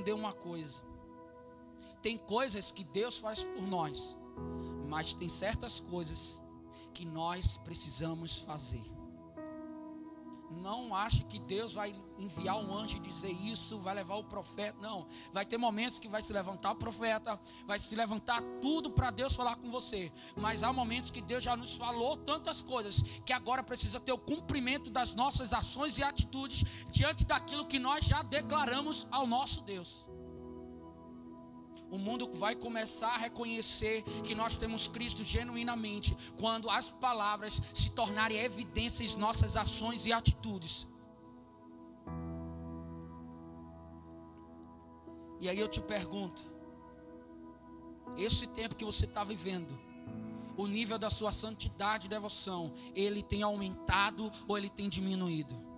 entender uma coisa. Tem coisas que Deus faz por nós, mas tem certas coisas que nós precisamos fazer. Não ache que Deus vai enviar um anjo e dizer isso, vai levar o profeta. Não. Vai ter momentos que vai se levantar o profeta, vai se levantar tudo para Deus falar com você. Mas há momentos que Deus já nos falou tantas coisas que agora precisa ter o cumprimento das nossas ações e atitudes diante daquilo que nós já declaramos ao nosso Deus o mundo vai começar a reconhecer que nós temos Cristo genuinamente quando as palavras se tornarem evidências nossas ações e atitudes. E aí eu te pergunto: esse tempo que você está vivendo, o nível da sua santidade e devoção, ele tem aumentado ou ele tem diminuído?